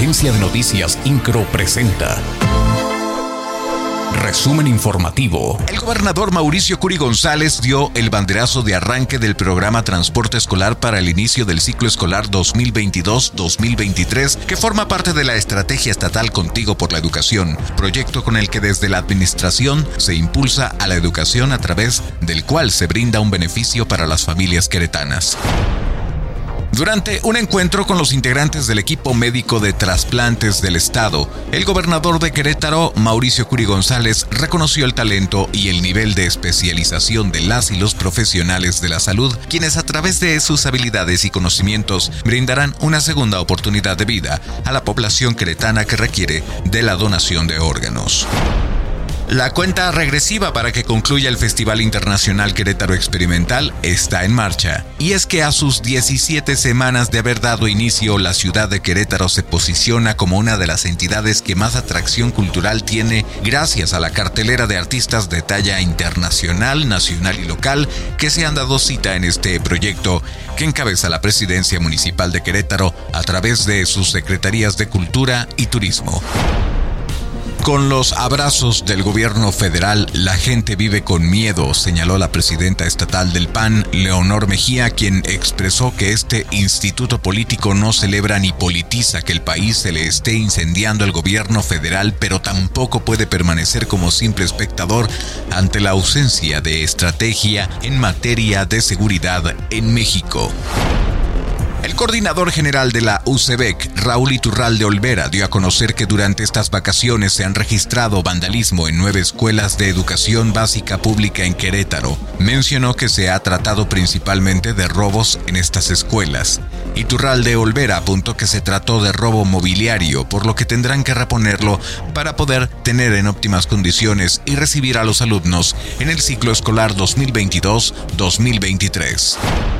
Agencia de Noticias Incro presenta. Resumen informativo. El gobernador Mauricio Curi González dio el banderazo de arranque del programa Transporte Escolar para el inicio del ciclo escolar 2022-2023, que forma parte de la Estrategia Estatal Contigo por la Educación, proyecto con el que desde la administración se impulsa a la educación a través del cual se brinda un beneficio para las familias queretanas. Durante un encuentro con los integrantes del equipo médico de trasplantes del Estado, el gobernador de Querétaro, Mauricio Curi González, reconoció el talento y el nivel de especialización de las y los profesionales de la salud, quienes a través de sus habilidades y conocimientos brindarán una segunda oportunidad de vida a la población queretana que requiere de la donación de órganos. La cuenta regresiva para que concluya el Festival Internacional Querétaro Experimental está en marcha. Y es que a sus 17 semanas de haber dado inicio, la ciudad de Querétaro se posiciona como una de las entidades que más atracción cultural tiene gracias a la cartelera de artistas de talla internacional, nacional y local que se han dado cita en este proyecto que encabeza la presidencia municipal de Querétaro a través de sus secretarías de Cultura y Turismo. Con los abrazos del gobierno federal, la gente vive con miedo, señaló la presidenta estatal del PAN, Leonor Mejía, quien expresó que este instituto político no celebra ni politiza que el país se le esté incendiando al gobierno federal, pero tampoco puede permanecer como simple espectador ante la ausencia de estrategia en materia de seguridad en México. El coordinador general de la UCEBEC, Raúl Iturralde Olvera, dio a conocer que durante estas vacaciones se han registrado vandalismo en nueve escuelas de educación básica pública en Querétaro. Mencionó que se ha tratado principalmente de robos en estas escuelas. Iturralde Olvera apuntó que se trató de robo mobiliario, por lo que tendrán que reponerlo para poder tener en óptimas condiciones y recibir a los alumnos en el ciclo escolar 2022-2023.